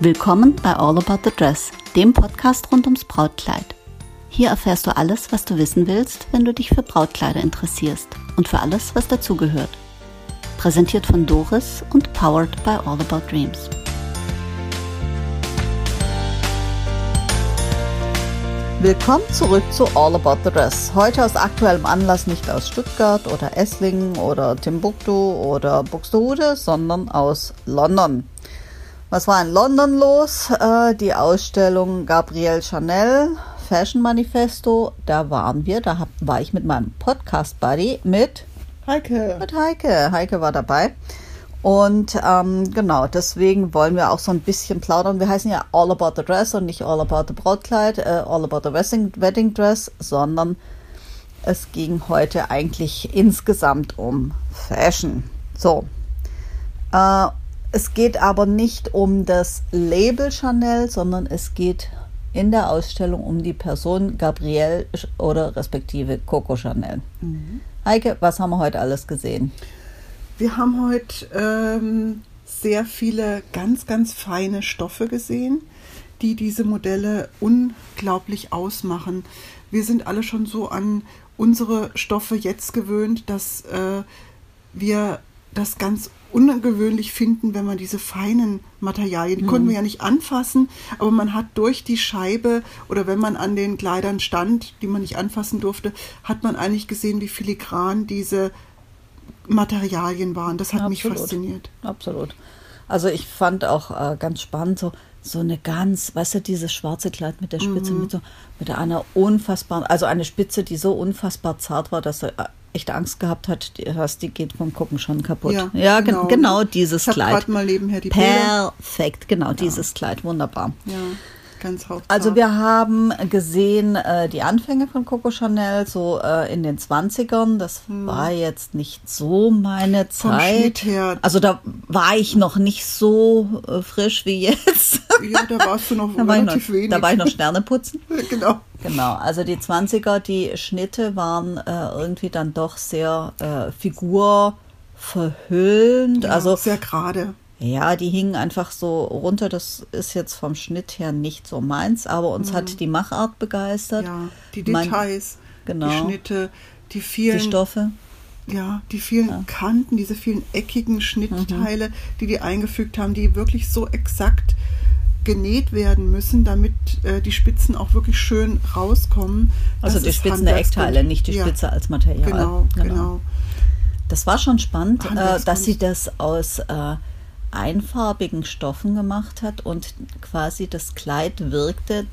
Willkommen bei All About the Dress, dem Podcast rund ums Brautkleid. Hier erfährst du alles, was du wissen willst, wenn du dich für Brautkleider interessierst und für alles, was dazugehört. Präsentiert von Doris und powered by All About Dreams. Willkommen zurück zu All About the Dress. Heute aus aktuellem Anlass nicht aus Stuttgart oder Esslingen oder Timbuktu oder Buxtehude, sondern aus London. Was war in London los? Äh, die Ausstellung Gabrielle Chanel, Fashion Manifesto. Da waren wir. Da hab, war ich mit meinem Podcast-Buddy mit Heike. Mit Heike. Heike war dabei. Und ähm, genau, deswegen wollen wir auch so ein bisschen plaudern. Wir heißen ja All About the Dress und nicht All About the Brautkleid, äh, All About the Wedding, Wedding Dress, sondern es ging heute eigentlich insgesamt um Fashion. So. Äh, es geht aber nicht um das Label Chanel, sondern es geht in der Ausstellung um die Person Gabrielle oder respektive Coco Chanel. Mhm. Heike, was haben wir heute alles gesehen? Wir haben heute ähm, sehr viele ganz, ganz feine Stoffe gesehen, die diese Modelle unglaublich ausmachen. Wir sind alle schon so an unsere Stoffe jetzt gewöhnt, dass äh, wir das ganz ungewöhnlich finden, wenn man diese feinen Materialien, die mhm. konnten wir ja nicht anfassen, aber man hat durch die Scheibe oder wenn man an den Kleidern stand, die man nicht anfassen durfte, hat man eigentlich gesehen, wie filigran diese Materialien waren. Das hat Absolut. mich fasziniert. Absolut. Also ich fand auch äh, ganz spannend so so eine ganz, weißt du, dieses schwarze Kleid mit der Spitze mhm. mit so mit einer unfassbaren, also eine Spitze, die so unfassbar zart war, dass du äh, echt Angst gehabt hat, die, hast, die geht vom Gucken schon kaputt. Ja, ja genau. genau dieses ich Kleid. mal nebenher die Perfekt, genau, ja. dieses Kleid, wunderbar. Ja. Ganz hauchzart. Also wir haben gesehen äh, die Anfänge von Coco Chanel so äh, in den 20ern. Das hm. war jetzt nicht so meine Zeit. Also da war ich noch nicht so äh, frisch wie jetzt. Ja, da warst du noch da relativ noch, wenig. Da war ich noch Sterne putzen. genau. Genau, also die 20er, die Schnitte waren äh, irgendwie dann doch sehr äh, figurverhüllend. Ja, also sehr gerade. Ja, die hingen einfach so runter. Das ist jetzt vom Schnitt her nicht so meins, aber uns mhm. hat die Machart begeistert. Ja, die Details, mein, genau, die Schnitte, die vielen die Stoffe. Ja, die vielen ja. Kanten, diese vielen eckigen Schnittteile, mhm. die die eingefügt haben, die wirklich so exakt genäht werden müssen, damit äh, die Spitzen auch wirklich schön rauskommen. Also die Spitzen der Eckteile, nicht die Spitze ja. als Material. Genau, genau, genau. Das war schon spannend, äh, dass sie das aus äh, einfarbigen Stoffen gemacht hat und quasi das Kleid wirkte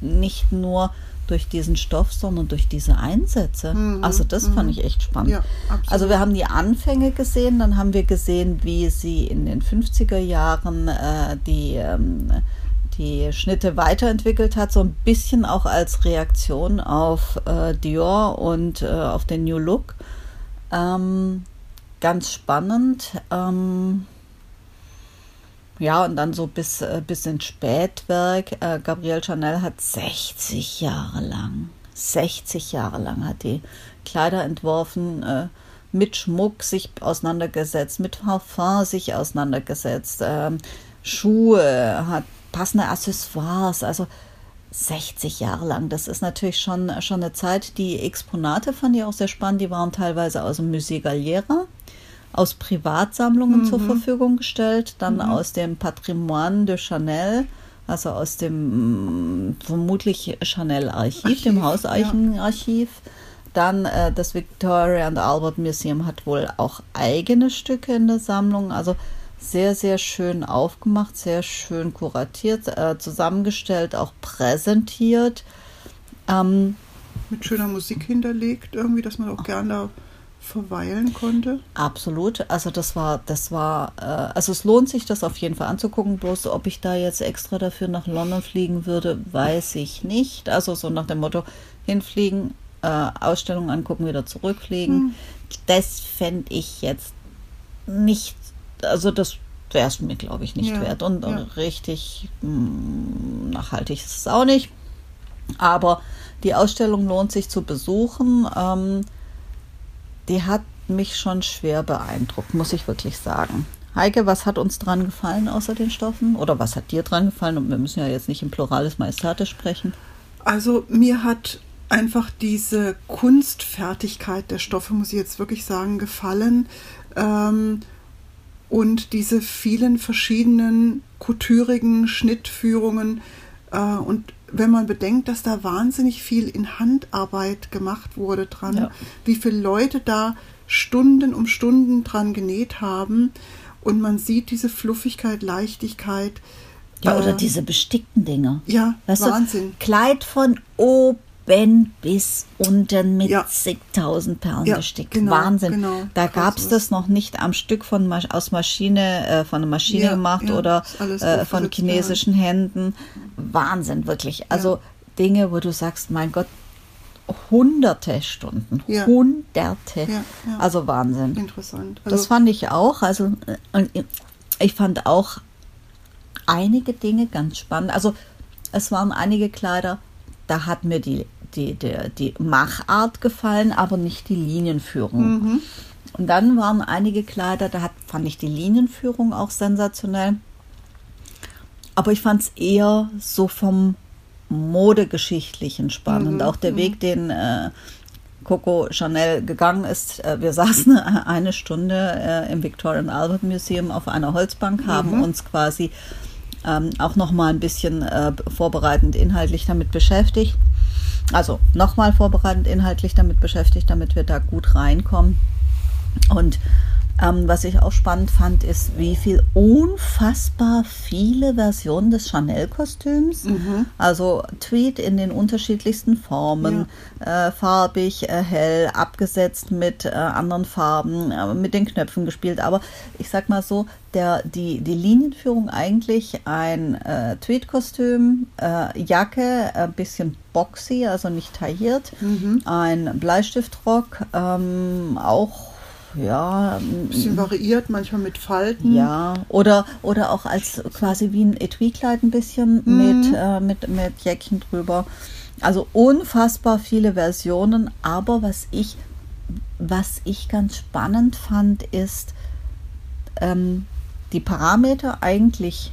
nicht nur durch diesen Stoff, sondern durch diese Einsätze. Mhm. Also das mhm. fand ich echt spannend. Ja, also wir haben die Anfänge gesehen, dann haben wir gesehen, wie sie in den 50er Jahren äh, die, ähm, die Schnitte weiterentwickelt hat, so ein bisschen auch als Reaktion auf äh, Dior und äh, auf den New Look. Ähm, ganz spannend. Ähm, ja, und dann so bis, äh, bis ins Spätwerk. Äh, Gabrielle Chanel hat 60 Jahre lang, 60 Jahre lang hat die Kleider entworfen, äh, mit Schmuck sich auseinandergesetzt, mit Parfum sich auseinandergesetzt, äh, Schuhe, hat passende Accessoires, also 60 Jahre lang. Das ist natürlich schon, schon eine Zeit. Die Exponate fand ich auch sehr spannend. Die waren teilweise aus dem Musée Galliera aus Privatsammlungen mhm. zur Verfügung gestellt, dann mhm. aus dem Patrimoine de Chanel, also aus dem mm, vermutlich Chanel-Archiv, dem Hauseichenarchiv. Ja. Dann äh, das Victoria and Albert Museum hat wohl auch eigene Stücke in der Sammlung. Also sehr, sehr schön aufgemacht, sehr schön kuratiert, äh, zusammengestellt, auch präsentiert. Ähm, Mit schöner Musik hinterlegt, irgendwie, dass man auch gerne da verweilen konnte? Absolut. Also das war, das war, äh, also es lohnt sich, das auf jeden Fall anzugucken. Bloß ob ich da jetzt extra dafür nach London fliegen würde, weiß ich nicht. Also so nach dem Motto hinfliegen, äh, Ausstellung angucken, wieder zurückfliegen. Hm. Das fände ich jetzt nicht, also das wäre es mir, glaube ich, nicht ja, wert. Und, ja. richtig mh, hm, nachhaltig ist es auch nicht. Aber die Ausstellung lohnt sich zu besuchen. Ähm, die hat mich schon schwer beeindruckt, muss ich wirklich sagen. Heike, was hat uns dran gefallen außer den Stoffen? Oder was hat dir dran gefallen? Und wir müssen ja jetzt nicht im Pluralis Majestatis sprechen. Also mir hat einfach diese Kunstfertigkeit der Stoffe, muss ich jetzt wirklich sagen, gefallen. Ähm, und diese vielen verschiedenen couturigen Schnittführungen. Äh, und wenn man bedenkt, dass da wahnsinnig viel in Handarbeit gemacht wurde dran, ja. wie viele Leute da Stunden um Stunden dran genäht haben und man sieht diese Fluffigkeit, Leichtigkeit. Ja, oder äh, diese bestickten Dinge. Ja, weißt Wahnsinn. Du, Kleid von oben bis unten mit ja. zigtausend Perlen ja, bestickt. Genau, Wahnsinn. Genau, da gab es das noch nicht am Stück von aus Maschine, äh, von der Maschine ja, gemacht oder äh, von chinesischen Händen. Wahnsinn, wirklich. Also Dinge, wo du sagst, mein Gott, hunderte Stunden, ja. hunderte. Ja, ja. Also Wahnsinn. Interessant. Also das fand ich auch. Also und ich fand auch einige Dinge ganz spannend. Also es waren einige Kleider, da hat mir die, die, die, die Machart gefallen, aber nicht die Linienführung. Mhm. Und dann waren einige Kleider, da hat, fand ich die Linienführung auch sensationell. Aber ich fand es eher so vom modegeschichtlichen spannend. Mhm. Auch der mhm. Weg, den äh, Coco Chanel gegangen ist. Äh, wir saßen eine Stunde äh, im Victorian Albert Museum auf einer Holzbank, haben mhm. uns quasi ähm, auch noch mal ein bisschen äh, vorbereitend inhaltlich damit beschäftigt. Also nochmal vorbereitend inhaltlich damit beschäftigt, damit wir da gut reinkommen. Und ähm, was ich auch spannend fand, ist, wie viel unfassbar viele Versionen des Chanel-Kostüms, mhm. also Tweed in den unterschiedlichsten Formen, ja. äh, farbig, äh, hell, abgesetzt mit äh, anderen Farben, äh, mit den Knöpfen gespielt. Aber ich sag mal so, der, die, die Linienführung eigentlich ein äh, Tweed-Kostüm, äh, Jacke, ein bisschen boxy, also nicht tailliert, mhm. ein Bleistiftrock, ähm, auch ja. Ein bisschen variiert, manchmal mit Falten. Ja, oder, oder auch als quasi wie ein Etui-Kleid ein bisschen mhm. mit, äh, mit, mit Jäckchen drüber. Also unfassbar viele Versionen, aber was ich, was ich ganz spannend fand, ist ähm, die Parameter eigentlich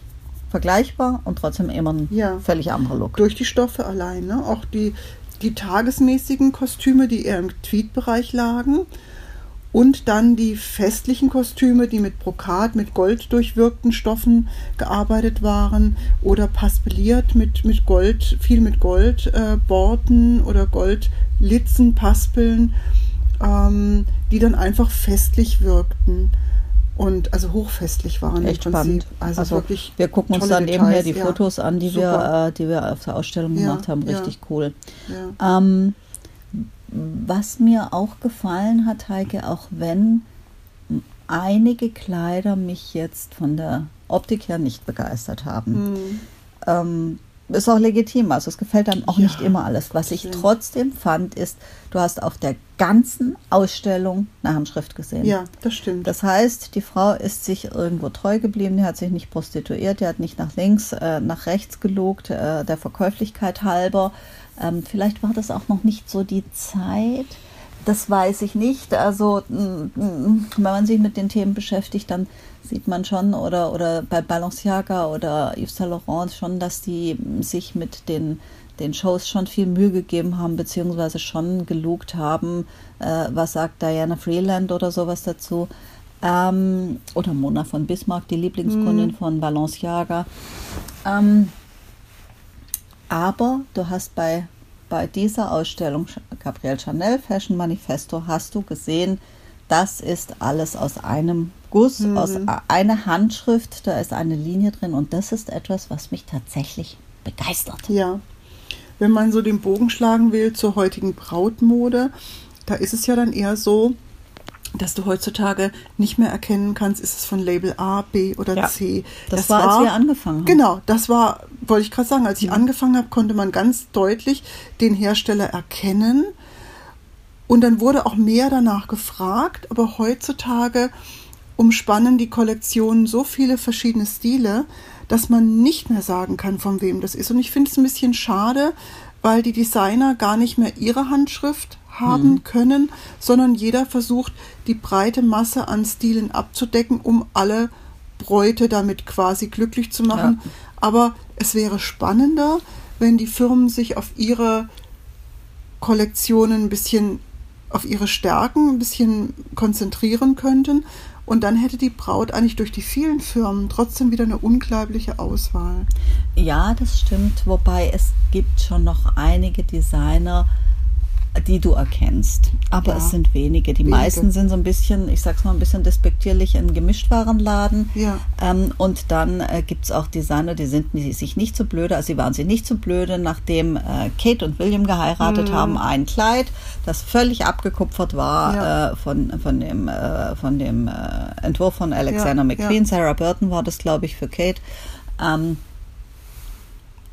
vergleichbar und trotzdem immer ein ja. völlig anderer Look. Durch die Stoffe allein, ne? auch die, die tagesmäßigen Kostüme, die eher im Tweet-Bereich lagen, und dann die festlichen Kostüme, die mit Brokat, mit Gold durchwirkten Stoffen gearbeitet waren oder paspeliert mit, mit Gold, viel mit Goldborten äh, oder Goldlitzen, Paspeln, ähm, die dann einfach festlich wirkten und also hochfestlich waren Echt im Prinzip. Also, also, wirklich wir gucken uns dann Details. nebenher die ja. Fotos an, die wir, äh, die wir auf der Ausstellung ja, gemacht haben. Richtig ja. cool. Ähm, was mir auch gefallen hat, Heike, auch wenn einige Kleider mich jetzt von der Optik her nicht begeistert haben. Mhm. Ähm, ist auch legitim, also es gefällt dann auch ja, nicht immer alles. Was ich trotzdem fand, ist, du hast auf der ganzen Ausstellung eine Handschrift gesehen. Ja, das stimmt. Das heißt, die Frau ist sich irgendwo treu geblieben, die hat sich nicht prostituiert, die hat nicht nach links, äh, nach rechts gelogt, äh, der Verkäuflichkeit halber. Ähm, vielleicht war das auch noch nicht so die Zeit. Das weiß ich nicht. Also, mm, mm, wenn man sich mit den Themen beschäftigt, dann sieht man schon, oder, oder bei Balenciaga oder Yves Saint Laurent schon, dass die sich mit den, den Shows schon viel Mühe gegeben haben, beziehungsweise schon gelugt haben, äh, was sagt Diana Freeland oder sowas dazu. Ähm, oder Mona von Bismarck, die Lieblingskundin mm. von Balenciaga. Ähm, aber du hast bei, bei dieser Ausstellung Gabrielle Chanel Fashion Manifesto hast du gesehen, das ist alles aus einem Guss, mhm. aus einer Handschrift, da ist eine Linie drin und das ist etwas, was mich tatsächlich begeistert. Ja, wenn man so den Bogen schlagen will zur heutigen Brautmode, da ist es ja dann eher so, dass du heutzutage nicht mehr erkennen kannst, ist es von Label A, B oder ja, C. Das, das war, war, als wir angefangen haben. Genau, das war, wollte ich gerade sagen, als ich mhm. angefangen habe, konnte man ganz deutlich den Hersteller erkennen. Und dann wurde auch mehr danach gefragt, aber heutzutage umspannen die Kollektionen so viele verschiedene Stile, dass man nicht mehr sagen kann, von wem das ist. Und ich finde es ein bisschen schade, weil die Designer gar nicht mehr ihre Handschrift haben mhm. können, sondern jeder versucht, die breite Masse an Stilen abzudecken, um alle Bräute damit quasi glücklich zu machen. Ja. Aber es wäre spannender, wenn die Firmen sich auf ihre Kollektionen ein bisschen, auf ihre Stärken ein bisschen konzentrieren könnten. Und dann hätte die Braut eigentlich durch die vielen Firmen trotzdem wieder eine unglaubliche Auswahl. Ja, das stimmt. Wobei es gibt schon noch einige Designer, die du erkennst. Aber ja, es sind wenige. Die wenige. meisten sind so ein bisschen, ich sag's mal ein bisschen despektierlich, ein Gemischtwarenladen. Ja. Ähm, und dann äh, gibt es auch Designer, die sind die sich nicht so blöde, also sie waren sich nicht so blöde, nachdem äh, Kate und William geheiratet mhm. haben, ein Kleid, das völlig abgekupfert war ja. äh, von, von dem, äh, von dem äh, Entwurf von Alexander McQueen. Sarah Burton war das, glaube ich, für Kate. Ähm,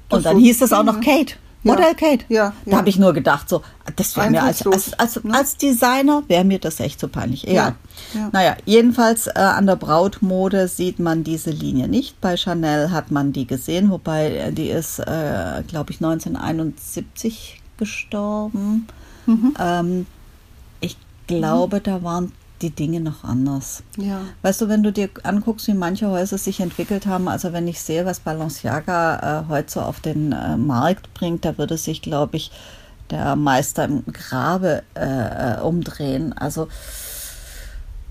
und dann hieß es auch noch Kate. Model Kate. Ja, da ja. habe ich nur gedacht, so, das wäre mir als, als, als, ne? als Designer wäre mir das echt so peinlich. Egal. Ja, ja. Naja, jedenfalls äh, an der Brautmode sieht man diese Linie nicht. Bei Chanel hat man die gesehen, wobei äh, die ist, äh, glaube ich, 1971 gestorben. Mhm. Ähm, ich glaube, mhm. da waren die Dinge noch anders. Ja. Weißt du, wenn du dir anguckst, wie manche Häuser sich entwickelt haben, also wenn ich sehe, was Balenciaga äh, heute so auf den äh, Markt bringt, da würde sich, glaube ich, der Meister im Grabe äh, äh umdrehen. Also,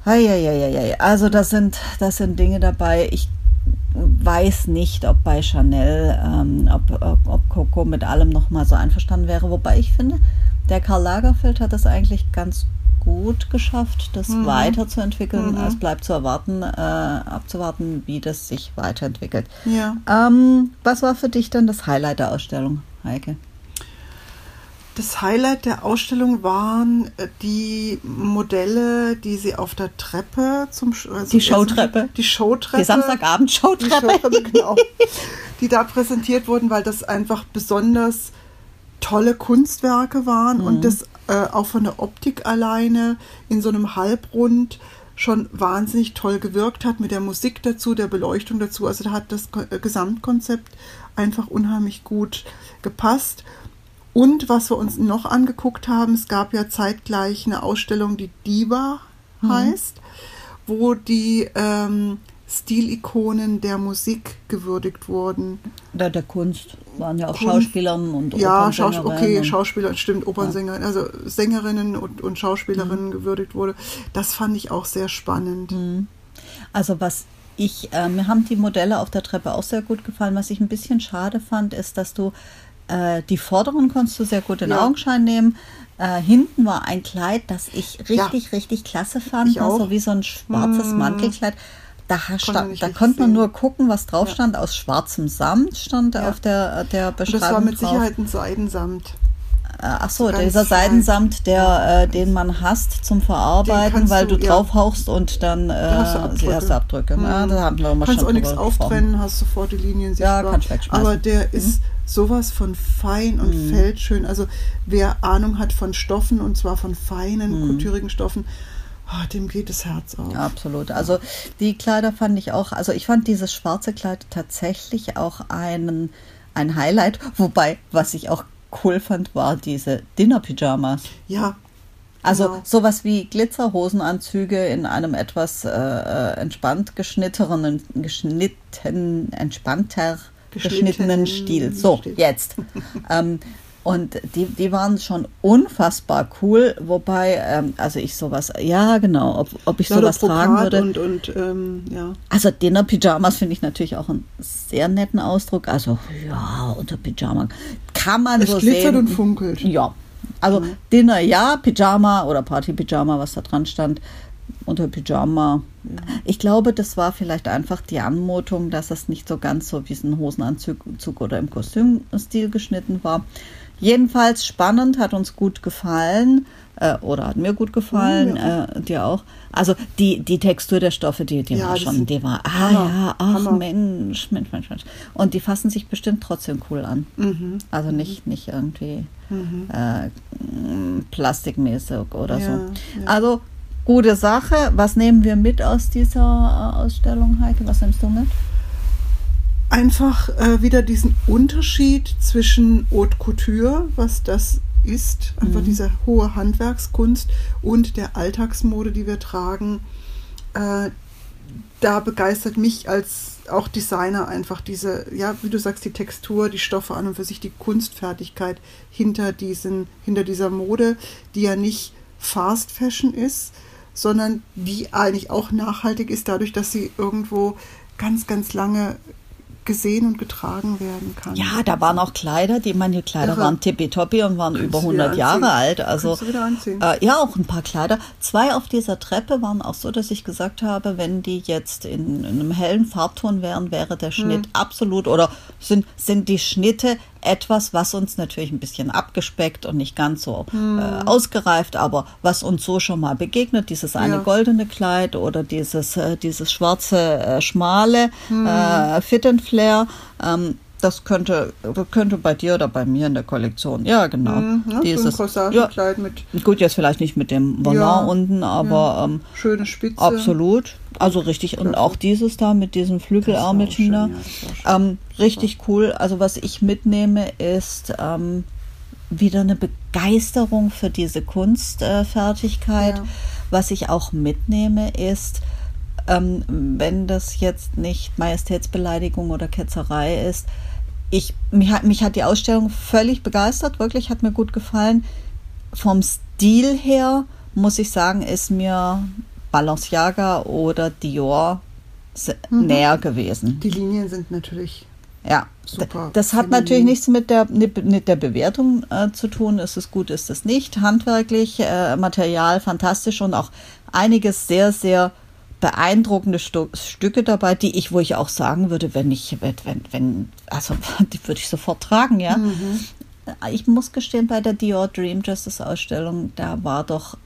hei, also das sind, das sind Dinge dabei. Ich weiß nicht, ob bei Chanel, ähm, ob, ob, ob Coco mit allem nochmal so einverstanden wäre. Wobei ich finde, der Karl Lagerfeld hat das eigentlich ganz gut geschafft, das mhm. weiterzuentwickeln. Mhm. Es bleibt zu erwarten, äh, abzuwarten, wie das sich weiterentwickelt. Ja. Ähm, was war für dich dann das Highlight der Ausstellung, Heike? Das Highlight der Ausstellung waren äh, die Modelle, die sie auf der Treppe zum also die Showtreppe, die Showtreppe, die Samstagabend Showtreppe, die, Showtreppe, genau, die da präsentiert wurden, weil das einfach besonders tolle Kunstwerke waren mhm. und das äh, auch von der Optik alleine in so einem Halbrund schon wahnsinnig toll gewirkt hat mit der Musik dazu, der Beleuchtung dazu. Also da hat das äh, Gesamtkonzept einfach unheimlich gut gepasst. Und was wir uns noch angeguckt haben, es gab ja zeitgleich eine Ausstellung, die Diva mhm. heißt, wo die ähm, Stilikonen der Musik gewürdigt wurden. Der, der Kunst waren ja auch Kunst, Schauspielerinnen und Ja, Schaus okay, Schauspieler, stimmt, Opernsänger, ja. also Sängerinnen und, und Schauspielerinnen mhm. gewürdigt wurde. Das fand ich auch sehr spannend. Mhm. Also was ich, äh, mir haben die Modelle auf der Treppe auch sehr gut gefallen. Was ich ein bisschen schade fand, ist, dass du äh, die vorderen konntest du sehr gut in ja. Augenschein nehmen. Äh, hinten war ein Kleid, das ich richtig, ja. richtig klasse fand. Ich also wie so ein schwarzes mhm. Mantelkleid da, stand, da konnte man nur gucken, was drauf stand. Ja. Aus schwarzem Samt stand ja. auf der, der Beschreibung. das war mit drauf. Sicherheit ein Seidensamt. Äh, ach so, dieser Seidensamt, der, äh, den man hasst zum Verarbeiten, weil du, du draufhauchst und dann äh, hast du Abdrücke. Hast Abdrücke. Mhm. Ja, da haben wir kannst auch nichts auftrennen, hast sofort die Linien sichtbar. Ja, kannst wegschmeißen. Aber der mhm. ist sowas von fein und mhm. feldschön. Also wer Ahnung hat von Stoffen und zwar von feinen, mhm. kulturigen Stoffen, Oh, dem geht das Herz auf. Absolut. Also die Kleider fand ich auch, also ich fand dieses schwarze Kleid tatsächlich auch einen, ein Highlight. Wobei, was ich auch cool fand, war diese Dinner-Pyjamas. Ja. Also genau. sowas wie Glitzerhosenanzüge in einem etwas äh, äh entspannt geschnittenen, geschnitten, entspannter geschnittenen Stil. So, jetzt. ähm, und die, die waren schon unfassbar cool, wobei, ähm, also ich sowas, ja genau, ob, ob ich ja, sowas tragen würde. Und, und, ähm, ja. Also Dinner-Pyjamas finde ich natürlich auch einen sehr netten Ausdruck. Also ja, unter Pyjama kann man es so sehen. Glitzert und funkelt. Ja, also mhm. Dinner ja, Pyjama oder Party-Pyjama, was da dran stand, unter Pyjama. Ich glaube, das war vielleicht einfach die Anmutung, dass es nicht so ganz so wie ein Hosenanzug oder im Kostümstil geschnitten war. Jedenfalls spannend, hat uns gut gefallen äh, oder hat mir gut gefallen, ja. äh, dir auch. Also die, die Textur der Stoffe, die, die ja, war schon, die war, ah Hammer, ja, ach Hammer. Mensch, Mensch, Mensch, Mensch. Und die fassen sich bestimmt trotzdem cool an. Mhm. Also nicht, nicht irgendwie mhm. äh, plastikmäßig oder ja, so. Also gute Sache. Was nehmen wir mit aus dieser äh, Ausstellung, Heike? Was nimmst du mit? Einfach äh, wieder diesen Unterschied zwischen Haute Couture, was das ist, einfach mhm. diese hohe Handwerkskunst und der Alltagsmode, die wir tragen, äh, da begeistert mich als auch Designer einfach diese, ja, wie du sagst, die Textur, die Stoffe an und für sich, die Kunstfertigkeit hinter diesen, hinter dieser Mode, die ja nicht Fast Fashion ist, sondern die eigentlich auch nachhaltig ist, dadurch, dass sie irgendwo ganz, ganz lange gesehen und getragen werden kann. Ja, da waren auch Kleider, die manche Kleider Irre. waren tippitoppi und waren Kannst über 100 Jahre alt. Also äh, ja, auch ein paar Kleider. Zwei auf dieser Treppe waren auch so, dass ich gesagt habe, wenn die jetzt in, in einem hellen Farbton wären, wäre der Schnitt hm. absolut oder sind sind die Schnitte etwas, was uns natürlich ein bisschen abgespeckt und nicht ganz so hm. äh, ausgereift, aber was uns so schon mal begegnet, dieses eine ja. goldene Kleid oder dieses, äh, dieses schwarze, äh, schmale hm. Äh, Fit and Flare. Ähm, das könnte, könnte bei dir oder bei mir in der Kollektion. Ja, genau. Mhm, ja, Dieses, so ein ja, mit. Gut, jetzt vielleicht nicht mit dem Volant ja, unten, aber. Ja. Ähm, Schöne Spitze. Absolut. Also richtig. Und auch dieses da mit diesem Flügelärmelchen da. Ähm, richtig cool. Also, was ich mitnehme, ist. Ähm, wieder eine Begeisterung für diese Kunstfertigkeit. Was ich auch mitnehme, ist, ähm, wenn das jetzt nicht Majestätsbeleidigung oder Ketzerei ist, ich, mich, hat, mich hat die Ausstellung völlig begeistert, wirklich hat mir gut gefallen. Vom Stil her muss ich sagen, ist mir Balenciaga oder Dior mhm. näher gewesen. Die Linien sind natürlich ja, super. Das hat natürlich nichts mit der, mit der Bewertung äh, zu tun. Ist es gut, ist es nicht. Handwerklich, äh, Material fantastisch und auch einiges sehr, sehr beeindruckende Stu Stücke dabei, die ich, wo ich auch sagen würde, wenn ich, wenn, wenn, also die würde ich sofort tragen, ja. Mhm. Ich muss gestehen, bei der Dior Dream Justice Ausstellung, da war doch,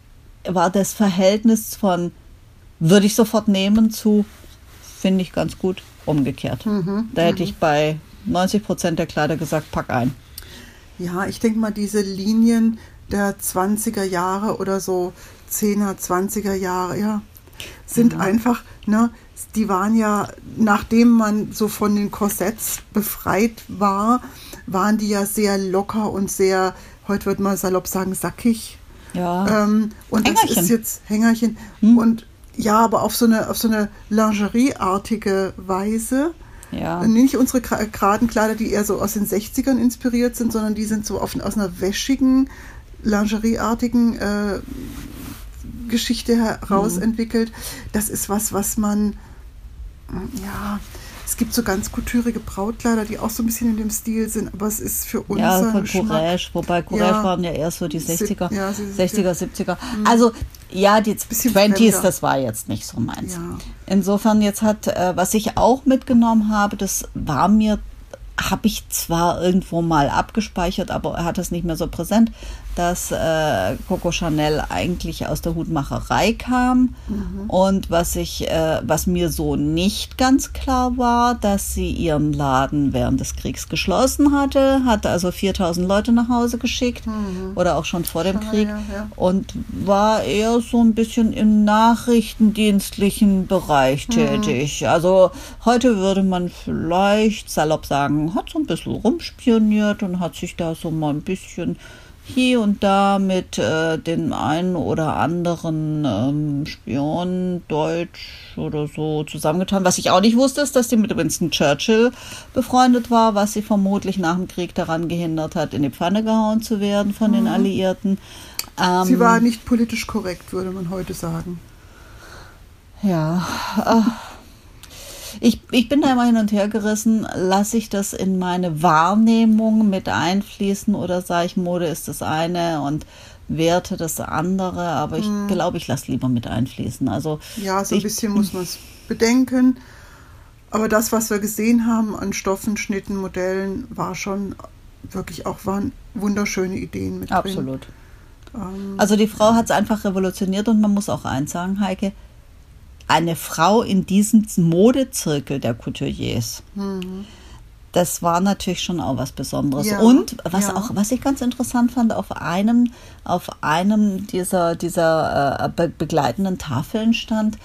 war das Verhältnis von würde ich sofort nehmen zu finde ich ganz gut umgekehrt. Mhm. Da hätte mhm. ich bei 90 Prozent der Kleider gesagt, pack ein. Ja, ich denke mal, diese Linien der 20er Jahre oder so, 10er, 20er Jahre, ja, sind mhm. einfach, ne, die waren ja, nachdem man so von den Korsetts befreit war, waren die ja sehr locker und sehr, heute würde man salopp sagen, sackig. Ja. Ähm, und Hängerchen. das ist jetzt Hängerchen. Hm. Und ja, aber auf so eine, auf so eine Lingerie-artige Weise. Ja. Nicht unsere geraden Kleider, die eher so aus den 60ern inspiriert sind, sondern die sind so auf, aus einer wäschigen, lingerieartigen äh, Geschichte heraus mhm. entwickelt. Das ist was, was man, ja, es gibt so ganz kulturige Brautkleider, die auch so ein bisschen in dem Stil sind, aber es ist für uns. Ja, von Courage, wobei Courage ja, waren ja erst so die 60er, ja, 60er, 70er. Also ja, die 20s, das war jetzt nicht so meins. Ja. Insofern jetzt hat, äh, was ich auch mitgenommen habe, das war mir habe ich zwar irgendwo mal abgespeichert, aber er hat es nicht mehr so präsent, dass äh, Coco Chanel eigentlich aus der Hutmacherei kam. Mhm. Und was ich, äh, was mir so nicht ganz klar war, dass sie ihren Laden während des Kriegs geschlossen hatte, hat also 4000 Leute nach Hause geschickt mhm. oder auch schon vor dem Krieg ja, ja. und war eher so ein bisschen im nachrichtendienstlichen Bereich mhm. tätig. Also heute würde man vielleicht salopp sagen, hat so ein bisschen rumspioniert und hat sich da so mal ein bisschen hier und da mit äh, den einen oder anderen ähm, Spion Deutsch oder so zusammengetan. Was ich auch nicht wusste, ist, dass sie mit Winston Churchill befreundet war, was sie vermutlich nach dem Krieg daran gehindert hat, in die Pfanne gehauen zu werden von mhm. den Alliierten. Ähm, sie war nicht politisch korrekt, würde man heute sagen. Ja. Ich, ich bin da immer hin und her gerissen. Lasse ich das in meine Wahrnehmung mit einfließen oder sage ich, Mode ist das eine und Werte das andere, aber ich hm. glaube, ich lasse lieber mit einfließen. Also ja, so ein bisschen muss man es bedenken. Aber das, was wir gesehen haben an Stoffen, Schnitten, Modellen, war schon wirklich auch waren wunderschöne Ideen mit Absolut. drin. Absolut. Ähm, also die Frau hat es einfach revolutioniert und man muss auch eins sagen, Heike, eine Frau in diesem Modezirkel der Couturiers. Mhm. Das war natürlich schon auch was Besonderes. Ja, und was ja. auch, was ich ganz interessant fand, auf einem, auf einem dieser, dieser äh, be begleitenden Tafeln stand,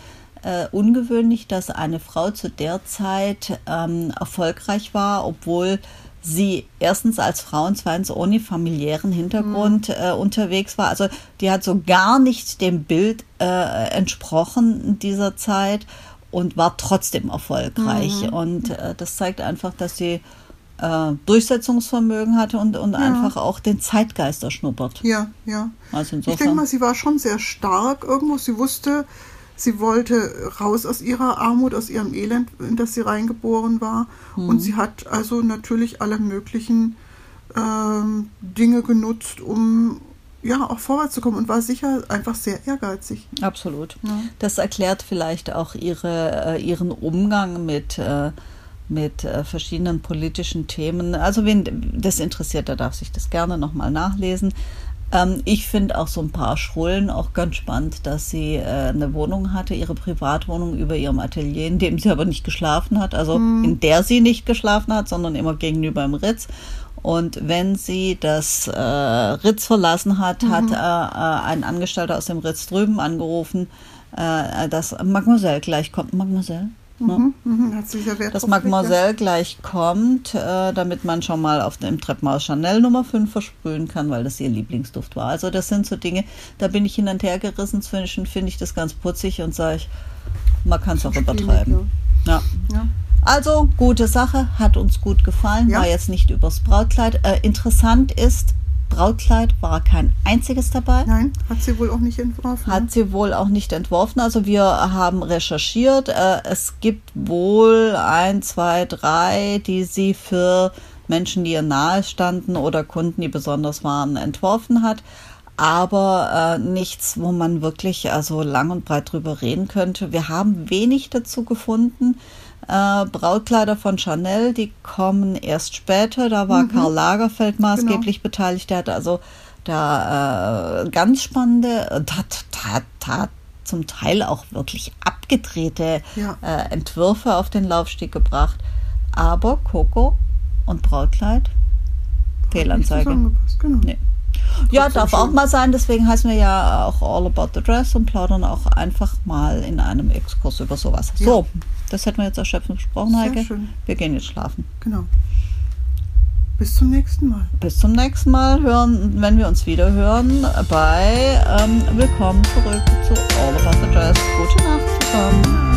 äh, ungewöhnlich, dass eine Frau zu der Zeit ähm, erfolgreich war, obwohl sie erstens als Frau und zweitens ohne familiären Hintergrund mhm. äh, unterwegs war. Also die hat so gar nicht dem Bild äh, entsprochen dieser Zeit und war trotzdem erfolgreich. Mhm. Und äh, das zeigt einfach, dass sie äh, Durchsetzungsvermögen hatte und, und einfach auch den Zeitgeist erschnuppert. Ja, ja. Also Ich denke mal, sie war schon sehr stark irgendwo. Sie wusste, sie wollte raus aus ihrer Armut, aus ihrem Elend, in das sie reingeboren war. Mhm. Und sie hat also natürlich alle möglichen ähm, Dinge genutzt, um ja auch vorwärts zu kommen und war sicher einfach sehr ehrgeizig. Absolut. Ja. Das erklärt vielleicht auch ihre, äh, ihren Umgang mit, äh, mit äh, verschiedenen politischen Themen. Also wen das interessiert, der darf sich das gerne nochmal nachlesen. Ähm, ich finde auch so ein paar Schrullen auch ganz spannend, dass sie äh, eine Wohnung hatte, ihre Privatwohnung über ihrem Atelier, in dem sie aber nicht geschlafen hat, also in der sie nicht geschlafen hat, sondern immer gegenüber im Ritz. Und wenn sie das äh, Ritz verlassen hat, hat äh, äh, ein Angestellter aus dem Ritz drüben angerufen, äh, dass Mademoiselle gleich kommt. Mademoiselle? Ne? Mhm, mhm, hat Wert Dass. Mademoiselle gleich kommt, äh, damit man schon mal auf dem Treppenhaus Chanel Nummer 5 versprühen kann, weil das ihr Lieblingsduft war. Also das sind so Dinge, da bin ich hin und her gerissen zwischen, finde ich das ganz putzig und sage ich, man kann es auch übertreiben. Ja. Ja. Also, gute Sache, hat uns gut gefallen, Ja. war jetzt nicht übers Brautkleid. Äh, interessant ist, Brautkleid war kein einziges dabei. Nein, hat sie wohl auch nicht entworfen. Hat sie wohl auch nicht entworfen. Also wir haben recherchiert. Äh, es gibt wohl ein, zwei, drei, die sie für Menschen, die ihr nahe standen oder Kunden, die besonders waren, entworfen hat. Aber äh, nichts, wo man wirklich also lang und breit drüber reden könnte. Wir haben wenig dazu gefunden. Äh, Brautkleider von Chanel, die kommen erst später. Da war Karl Lagerfeld maßgeblich beteiligt. Der hat also da äh, ganz spannende, und hat, hat, hat zum Teil auch wirklich abgedrehte Ja. äh, Entwürfe auf den Laufsteg gebracht. Aber Coco und Brautkleid, Fehlanzeige. Genau. Nee. Ja, darf auch schön. mal sein. Deswegen heißen wir ja auch All About the Dress und plaudern auch einfach mal in einem Exkurs über sowas. Ja. So, das hätten wir jetzt erschöpfend besprochen, Sehr Heike. schön. Wir gehen jetzt schlafen. Genau. Bis zum nächsten Mal. Bis zum nächsten Mal hören, wenn wir uns wieder hören, bei ähm, Willkommen zurück zu All About the Dress. Gute Nacht zusammen.